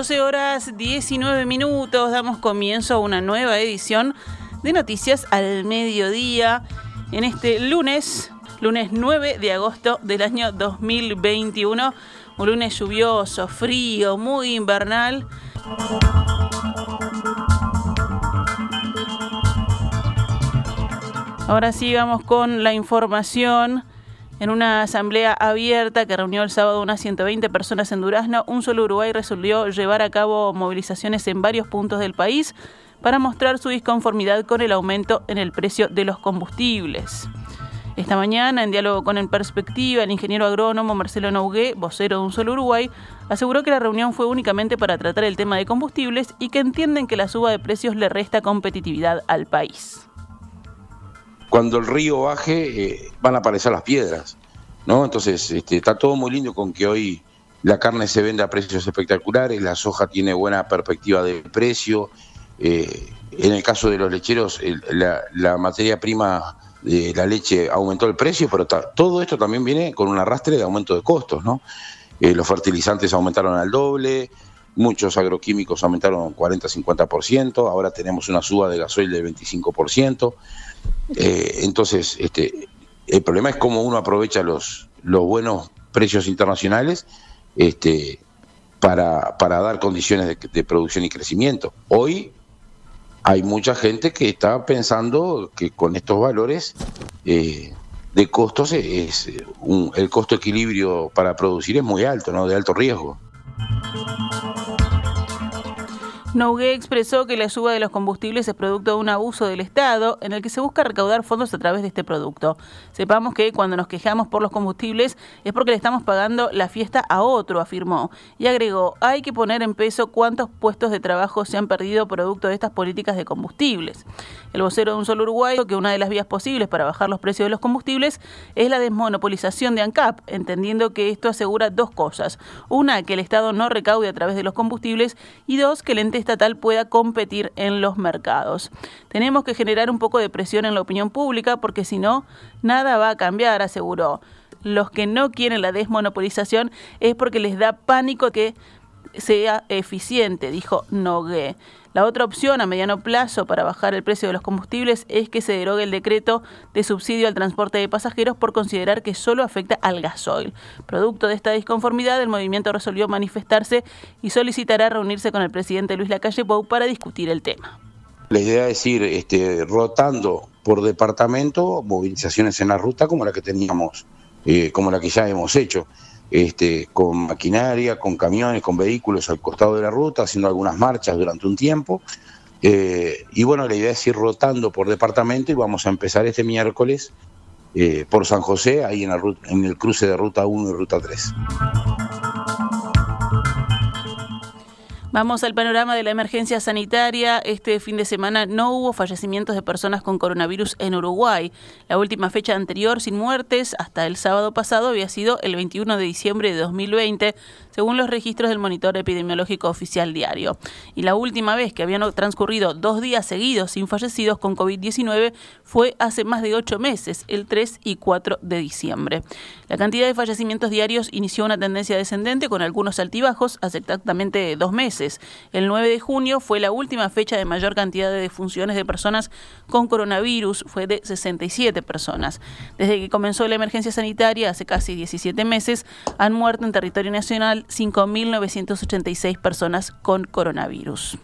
12 horas 19 minutos, damos comienzo a una nueva edición de Noticias al Mediodía en este lunes, lunes 9 de agosto del año 2021, un lunes lluvioso, frío, muy invernal. Ahora sí vamos con la información. En una asamblea abierta que reunió el sábado unas 120 personas en Durazno, un solo Uruguay resolvió llevar a cabo movilizaciones en varios puntos del país para mostrar su disconformidad con el aumento en el precio de los combustibles. Esta mañana, en diálogo con En Perspectiva, el ingeniero agrónomo Marcelo Naugué, vocero de Un Solo Uruguay, aseguró que la reunión fue únicamente para tratar el tema de combustibles y que entienden que la suba de precios le resta competitividad al país cuando el río baje eh, van a aparecer las piedras, ¿no? Entonces este, está todo muy lindo con que hoy la carne se vende a precios espectaculares, la soja tiene buena perspectiva de precio, eh, en el caso de los lecheros la, materia prima de la leche aumentó el precio, pero todo esto también viene con un arrastre de aumento de costos, ¿no? Eh, los fertilizantes aumentaron al doble, muchos agroquímicos aumentaron 40-50%, ahora tenemos una suba de gasoil del 25%. Eh, entonces, este, el problema es cómo uno aprovecha los, los buenos precios internacionales este, para, para dar condiciones de, producción y crecimiento. Hoy hay mucha gente que está pensando que con estos valores eh, de costos es, el costo equilibrio para producir es muy alto, ¿no? de alto riesgo. Nougué expresó que la suba de los combustibles es producto de un abuso del Estado en el que se busca recaudar fondos a través de este producto. Sepamos que cuando nos quejamos por los combustibles es porque le estamos pagando la fiesta a otro, afirmó. Y agregó, hay que poner en peso cuántos puestos de trabajo se han perdido producto de estas políticas de combustibles. El vocero de Un Solo Uruguay que una de las vías posibles para bajar los precios de los combustibles es la desmonopolización de ANCAP, entendiendo que esto asegura dos cosas. Una, que el Estado no recaude a través de los combustibles y dos, que el ente estatal pueda competir en los mercados. Tenemos que generar un poco de presión en la opinión pública porque si no, nada va a cambiar, aseguró. Los que no quieren la desmonopolización es porque les da pánico que sea eficiente, dijo Nogué. La otra opción a mediano plazo para bajar el precio de los combustibles es que se derogue el decreto de subsidio al transporte de pasajeros por considerar que solo afecta al gasoil. Producto de esta disconformidad, el movimiento resolvió manifestarse y solicitará reunirse con el presidente Luis Lacalle Pou para discutir el tema. La idea es ir este, rotando por departamento movilizaciones en la ruta como la que teníamos, eh, como la que ya hemos hecho este, con maquinaria, con camiones, con vehículos al costado de la ruta, haciendo algunas marchas durante un tiempo. Eh, y bueno, la idea es ir rotando por departamento y vamos a empezar este miércoles eh, por San José, ahí en, en el cruce de Ruta 1 y Ruta 3. Vamos al panorama de la emergencia sanitaria. Este fin de semana no hubo fallecimientos de personas con coronavirus en Uruguay. La última fecha anterior sin muertes hasta el sábado pasado había sido el 21 de diciembre de 2020, según los registros del monitor epidemiológico oficial diario. Y la última vez que habían transcurrido dos días seguidos sin fallecidos con COVID-19 fue hace más de ocho meses, el 3 y 4 de diciembre. La cantidad de fallecimientos diarios inició una tendencia descendente con algunos altibajos hace exactamente dos meses. El 9 de junio fue la última fecha de mayor cantidad de defunciones de personas con coronavirus, fue de 67 personas. Desde que comenzó la emergencia sanitaria hace casi 17 meses, han muerto en territorio nacional 5.986 personas con coronavirus.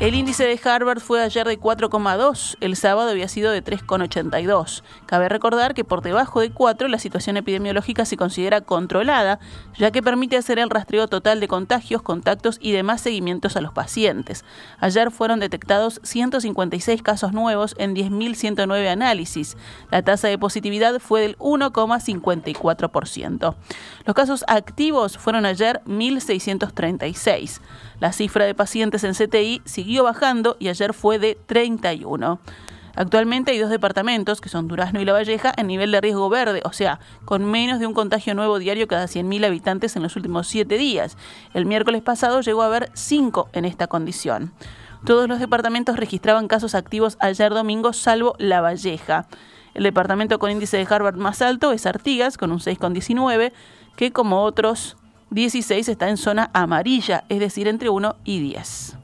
El índice de Harvard fue ayer de 4,2, el sábado había sido de 3,82. Cabe recordar que por debajo de 4 la situación epidemiológica se considera controlada, ya que permite hacer el rastreo total de contagios, contactos y demás seguimientos a los pacientes. Ayer fueron detectados 156 casos nuevos en 10.109 análisis. La tasa de positividad fue del 1,54%. Los casos activos fueron ayer 1.636. La cifra de pacientes en CTI siguió bajando y ayer fue de 31. Actualmente hay dos departamentos, que son Durazno y La Valleja, en nivel de riesgo verde, o sea, con menos de un contagio nuevo diario cada 100.000 habitantes en los últimos siete días. El miércoles pasado llegó a haber cinco en esta condición. Todos los departamentos registraban casos activos ayer domingo, salvo La Valleja. El departamento con índice de Harvard más alto es Artigas, con un 6,19, que como otros 16 está en zona amarilla, es decir, entre 1 y 10.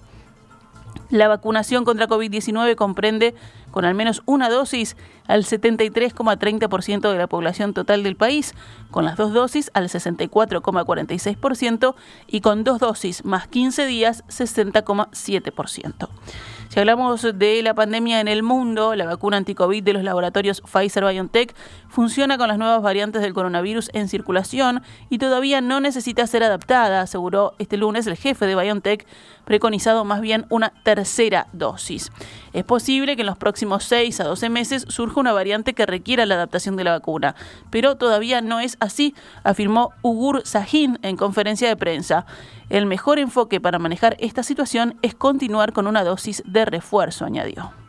La vacunación contra COVID-19 comprende con al menos una dosis al 73,30% de la población total del país, con las dos dosis al 64,46% y con dos dosis más 15 días 60,7%. Si hablamos de la pandemia en el mundo, la vacuna anti-COVID de los laboratorios Pfizer-BioNTech funciona con las nuevas variantes del coronavirus en circulación y todavía no necesita ser adaptada, aseguró este lunes el jefe de BioNTech, preconizado más bien una tercera dosis. Es posible que en los próximos 6 a 12 meses surja una variante que requiera la adaptación de la vacuna, pero todavía no es así, afirmó Ugur Sahin en conferencia de prensa. El mejor enfoque para manejar esta situación es continuar con una dosis de refuerzo, añadió.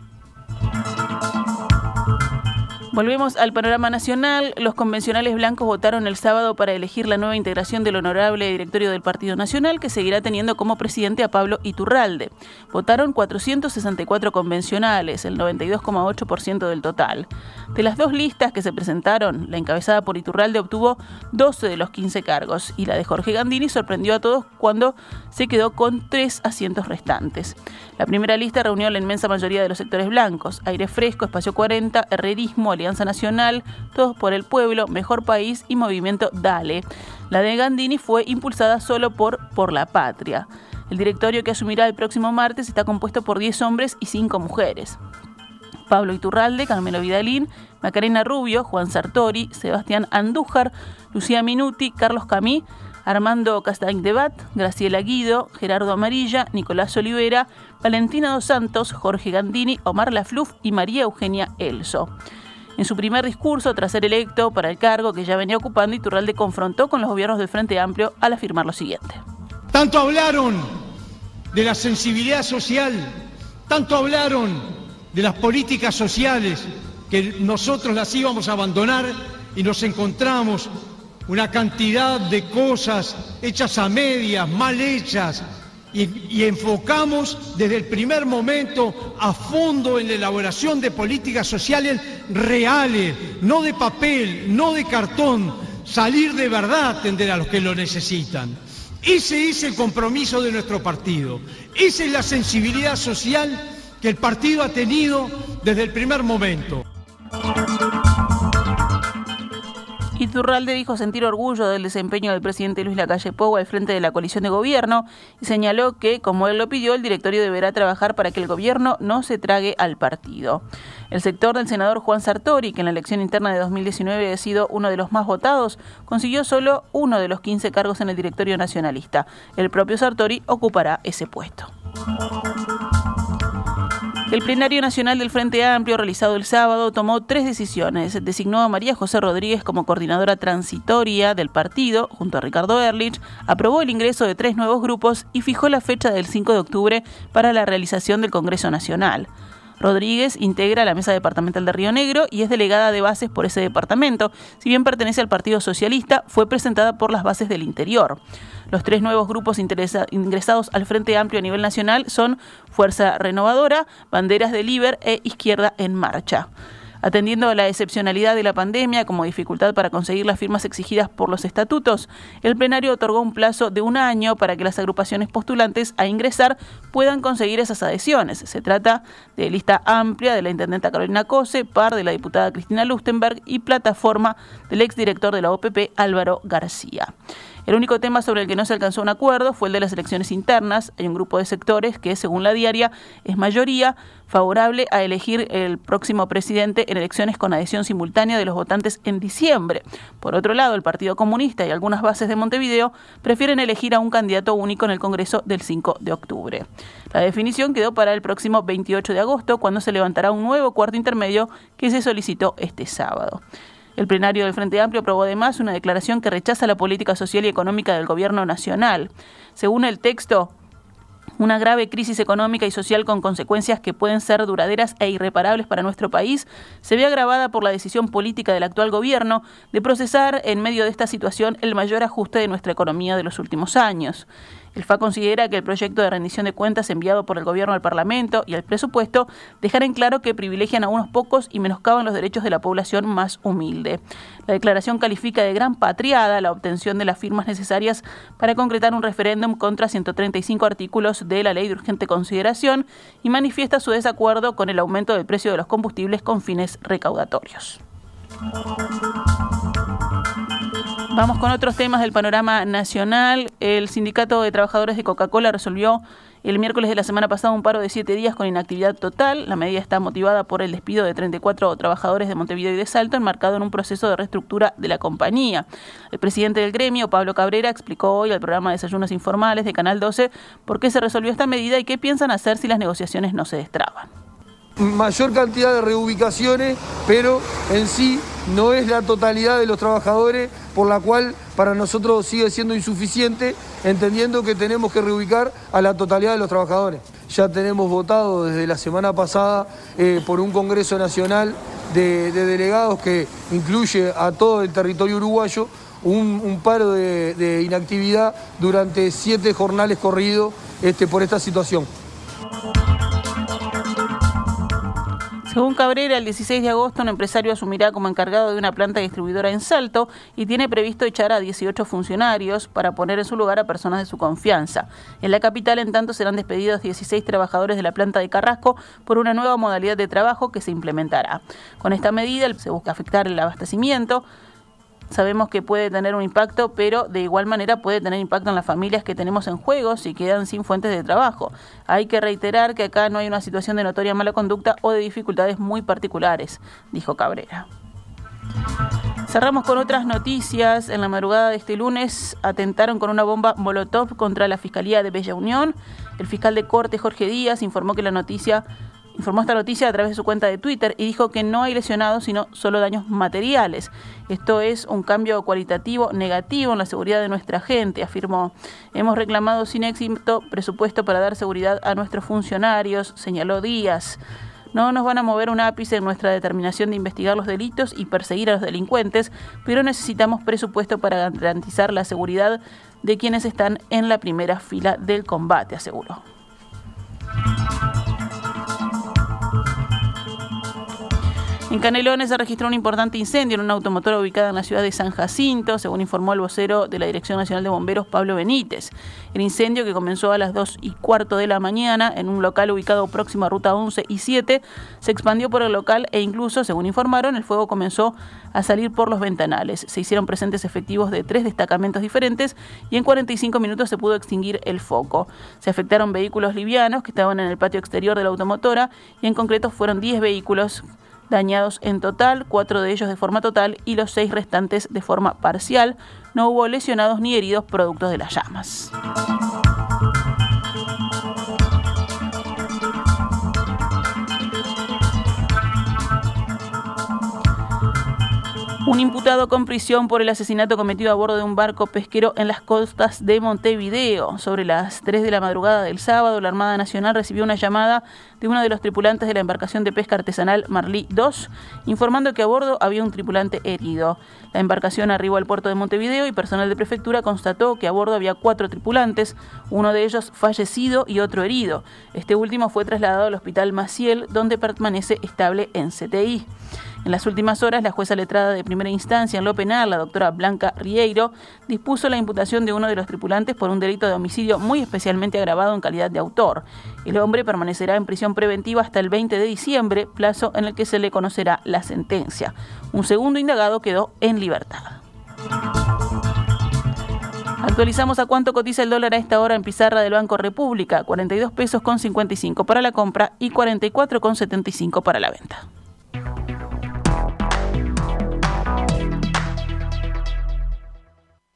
Volvemos al panorama nacional. Los convencionales blancos votaron el sábado para elegir la nueva integración del honorable directorio del Partido Nacional, que seguirá teniendo como presidente a Pablo Iturralde. Votaron 464 convencionales, el 92,8% del total. De las dos listas que se presentaron, la encabezada por Iturralde obtuvo 12 de los 15 cargos y la de Jorge Gandini sorprendió a todos cuando se quedó con tres asientos restantes. La primera lista reunió la inmensa mayoría de los sectores blancos: Aire Fresco, Espacio 40, Herrerismo, Alianza Nacional, Todos por el Pueblo, Mejor País y Movimiento Dale. La de Gandini fue impulsada solo por Por la Patria. El directorio que asumirá el próximo martes está compuesto por 10 hombres y 5 mujeres. Pablo Iturralde, Carmelo Vidalín, Macarena Rubio, Juan Sartori, Sebastián Andújar, Lucía Minuti, Carlos Camí, Armando Castañ Debat, Graciela Guido, Gerardo Amarilla, Nicolás Olivera, Valentina Dos Santos, Jorge Gandini, Omar Lafluf y María Eugenia Elso. En su primer discurso, tras ser electo para el cargo que ya venía ocupando, Iturralde confrontó con los gobiernos del Frente Amplio al afirmar lo siguiente. Tanto hablaron de la sensibilidad social, tanto hablaron de las políticas sociales, que nosotros las íbamos a abandonar y nos encontramos una cantidad de cosas hechas a medias, mal hechas, y, enfocamos desde el primer momento a fondo en la elaboración de políticas sociales reales, no de papel, no de cartón, salir de verdad a atender a los que lo necesitan. Ese es el compromiso de nuestro partido, esa es la sensibilidad social que el partido ha tenido desde el primer momento. Iturralde dijo sentir orgullo del desempeño del presidente Luis Lacalle Pou al frente de la coalición de gobierno y señaló que, como él lo pidió, el directorio deberá trabajar para que el gobierno no se trague al partido. El sector del senador Juan Sartori, que en la elección interna de 2019 ha sido uno de los más votados, consiguió solo uno de los 15 cargos en el directorio nacionalista. El propio Sartori ocupará ese puesto. El plenario nacional del Frente Amplio, realizado el sábado, tomó tres decisiones. Designó a María José Rodríguez como coordinadora transitoria del partido, junto a Ricardo Erlich, aprobó el ingreso de tres nuevos grupos y fijó la fecha del 5 de octubre para la realización del Congreso Nacional. Rodríguez integra la Mesa Departamental de Río Negro y es delegada de bases por ese departamento. Si bien pertenece al Partido Socialista, fue presentada por las bases del interior. Los tres nuevos grupos ingresados al Frente Amplio a nivel nacional son Fuerza Renovadora, Banderas de Liber e Izquierda en Marcha. Atendiendo a la excepcionalidad de la pandemia como dificultad para conseguir las firmas exigidas por los estatutos, el plenario otorgó un plazo de un año para que las agrupaciones postulantes a ingresar puedan conseguir esas adhesiones. Se trata de lista amplia de la intendenta Carolina Cose, par de la diputada Cristina Lustenberg y plataforma del exdirector de la OPP Álvaro García. El único tema sobre el que no se alcanzó un acuerdo fue el de las elecciones internas. Hay un grupo de sectores que, según la diaria, es mayoría favorable a elegir el próximo presidente en elecciones con adhesión simultánea de los votantes en diciembre. Por otro lado, el Partido Comunista y algunas bases de Montevideo prefieren elegir a un candidato único en el Congreso del 5 de octubre. La definición quedó para el próximo 28 de agosto, cuando se levantará un nuevo cuarto intermedio que se solicitó este sábado. El plenario del Frente Amplio aprobó además una declaración que rechaza la política social y económica del Gobierno Nacional. Según el texto, una grave crisis económica y social con consecuencias que pueden ser duraderas e irreparables para nuestro país se ve agravada por la decisión política del actual gobierno de procesar en medio de esta situación el mayor ajuste de nuestra economía de los últimos años. El FA considera que el proyecto de rendición de cuentas enviado por el Gobierno al Parlamento y el presupuesto dejan en claro que privilegian a unos pocos y menoscaban los derechos de la población más humilde. La declaración califica de gran patriada la obtención de las firmas necesarias para concretar un referéndum contra 135 artículos de la ley de urgente consideración y manifiesta su desacuerdo con el aumento del precio de los combustibles con fines recaudatorios. Vamos con otros temas del panorama nacional. El Sindicato de Trabajadores de Coca-Cola resolvió el miércoles de la semana pasada un paro de siete días con inactividad total. La medida está motivada por el despido de 34 trabajadores de Montevideo y de Salto, enmarcado en un proceso de reestructura de la compañía. El presidente del gremio, Pablo Cabrera, explicó hoy al programa Desayunos Informales de Canal 12 por qué se resolvió esta medida y qué piensan hacer si las negociaciones no se destraban mayor cantidad de reubicaciones, pero en sí no es la totalidad de los trabajadores, por la cual para nosotros sigue siendo insuficiente, entendiendo que tenemos que reubicar a la totalidad de los trabajadores. Ya tenemos votado desde la semana pasada eh, por un Congreso Nacional de, delegados que incluye a todo el territorio uruguayo un, paro de, inactividad durante siete jornales corridos este, por esta situación. Según Cabrera, el 16 de agosto un empresario asumirá como encargado de una planta distribuidora en Salto y tiene previsto echar a 18 funcionarios para poner en su lugar a personas de su confianza. En la capital, en tanto, serán despedidos 16 trabajadores de la planta de Carrasco por una nueva modalidad de trabajo que se implementará. Con esta medida se busca afectar el abastecimiento, sabemos que puede tener un impacto, pero de igual manera puede tener impacto en las familias que tenemos en juego si quedan sin fuentes de trabajo. Hay que reiterar que acá no hay una situación de notoria mala conducta o de dificultades muy particulares, dijo Cabrera. Cerramos con otras noticias. En la madrugada de este lunes atentaron con una bomba Molotov contra la Fiscalía de Bella Unión. El fiscal de corte Jorge Díaz informó que la noticia informó esta noticia a través de su cuenta de Twitter y dijo que no hay lesionados, sino solo daños materiales. Esto es un cambio cualitativo negativo en la seguridad de nuestra gente, afirmó. Hemos reclamado sin éxito presupuesto para dar seguridad a nuestros funcionarios, señaló Díaz. No nos van a mover un ápice en nuestra determinación de investigar los delitos y perseguir a los delincuentes, pero necesitamos presupuesto para garantizar la seguridad de quienes están en la primera fila del combate, aseguró. En Canelones se registró un importante incendio en una automotora ubicada en la ciudad de San Jacinto, según informó el vocero de la Dirección Nacional de Bomberos, Pablo Benítez. El incendio, que comenzó a las 2 y cuarto de la mañana en un local ubicado próximo a Ruta 11 y 7, se expandió por el local e incluso, según informaron, el fuego comenzó a salir por los ventanales. Se hicieron presentes efectivos de tres destacamentos diferentes y en 45 minutos se pudo extinguir el foco. Se afectaron vehículos livianos que estaban en el patio exterior de la automotora y en concreto fueron 10 vehículos dañados en total, cuatro de ellos de forma total y los seis restantes de forma parcial. No hubo lesionados ni heridos productos de las llamas. Un imputado con prisión por el asesinato cometido a bordo de un barco pesquero en las costas de Montevideo. Sobre las 3 de la madrugada del sábado, la Armada Nacional recibió una llamada de uno de los tripulantes de la embarcación de pesca artesanal Marlí 2, informando que a bordo había un tripulante herido. La embarcación arribó al puerto de Montevideo y personal de prefectura constató que a bordo había cuatro tripulantes, uno de ellos fallecido y otro herido. Este último fue trasladado al hospital Maciel, donde permanece estable en CTI. En las últimas horas, la jueza letrada de primera instancia en lo penal, la doctora Blanca Rieiro, dispuso la imputación de uno de los tripulantes por un delito de homicidio muy especialmente agravado en calidad de autor. El hombre permanecerá en prisión preventiva hasta el 20 de diciembre, plazo en el que se le conocerá la sentencia. Un segundo indagado quedó en libertad. Actualizamos a cuánto cotiza el dólar a esta hora en pizarra del Banco República, 42 pesos con 55 para la compra y 44 con 75 para la venta.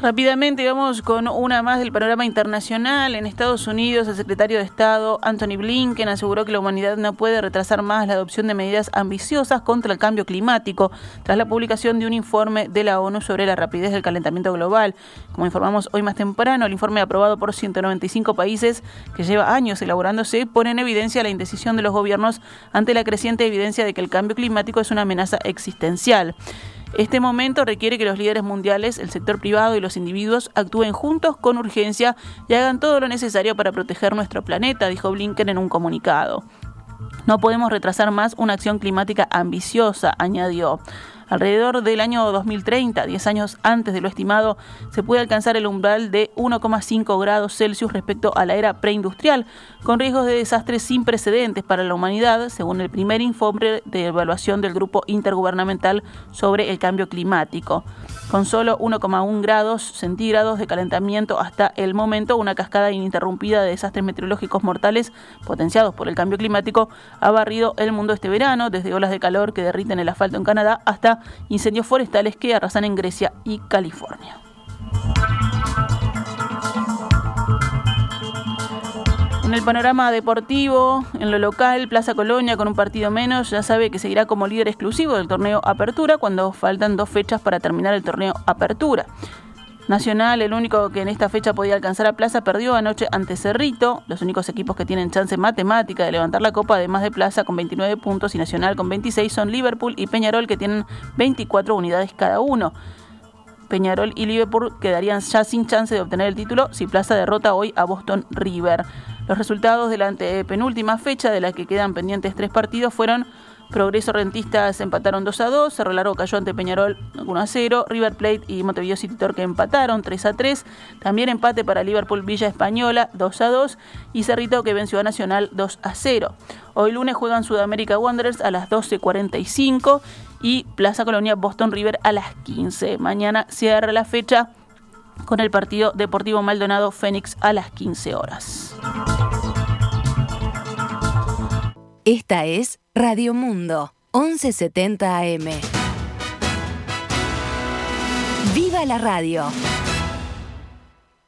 Rápidamente vamos con una más del panorama internacional. En Estados Unidos, el secretario de Estado Anthony Blinken aseguró que la humanidad no puede retrasar más la adopción de medidas ambiciosas contra el cambio climático tras la publicación de un informe de la ONU sobre la rapidez del calentamiento global. Como informamos hoy más temprano, el informe aprobado por 195 países que lleva años elaborándose pone en evidencia la indecisión de los gobiernos ante la creciente evidencia de que el cambio climático es una amenaza existencial. Este momento requiere que los líderes mundiales, el sector privado y los individuos actúen juntos con urgencia y hagan todo lo necesario para proteger nuestro planeta, dijo Blinken en un comunicado. No podemos retrasar más una acción climática ambiciosa, añadió. Alrededor del año 2030, 10 años antes de lo estimado, se puede alcanzar el umbral de 1,5 grados Celsius respecto a la era preindustrial, con riesgos de desastres sin precedentes para la humanidad, según el primer informe de evaluación del Grupo Intergubernamental sobre el Cambio Climático. Con solo 1,1 grados centígrados de calentamiento hasta el momento, una cascada ininterrumpida de desastres meteorológicos mortales potenciados por el cambio climático ha barrido el mundo este verano, desde olas de calor que derriten el asfalto en Canadá hasta incendios forestales que arrasan en Grecia y California. En el panorama deportivo, en lo local, Plaza Colonia con un partido menos ya sabe que seguirá como líder exclusivo del torneo Apertura cuando faltan dos fechas para terminar el torneo Apertura. Nacional, el único que en esta fecha podía alcanzar a Plaza, perdió anoche ante Cerrito. Los únicos equipos que tienen chance matemática de levantar la copa, además de Plaza con 29 puntos y Nacional con 26, son Liverpool y Peñarol que tienen 24 unidades cada uno. Peñarol y Liverpool quedarían ya sin chance de obtener el título si Plaza derrota hoy a Boston River. Los resultados de la penúltima fecha, de la que quedan pendientes tres partidos, fueron Progreso Rentistas empataron 2 a 2, Cerro Largo cayó ante Peñarol 1 a 0, River Plate y Montevideo City Torque empataron 3 a 3, también empate para Liverpool Villa Española 2 a 2 y Cerrito que venció a Nacional 2 a 0. Hoy lunes juegan Sudamérica Wanderers a las 12.45 y Plaza Colonia Boston River a las 15. Mañana cierra la fecha con el partido Deportivo Maldonado Fénix a las 15 horas. Esta es Radio Mundo, 1170 AM. ¡Viva la radio!